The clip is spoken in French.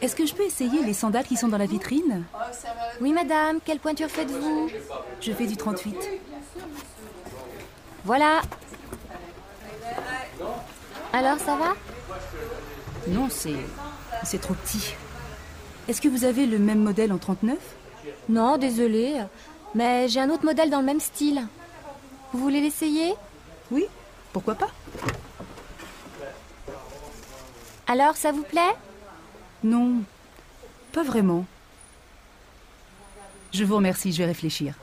Est-ce que je peux essayer les sandales qui sont dans la vitrine Oui, madame. Quelle pointure faites-vous Je fais du 38. Voilà. Alors, ça va? Non, c'est. c'est trop petit. Est-ce que vous avez le même modèle en 39 Non, désolée. Mais j'ai un autre modèle dans le même style. Vous voulez l'essayer? Oui, pourquoi pas? Alors, ça vous plaît? Non, pas vraiment. Je vous remercie, je vais réfléchir.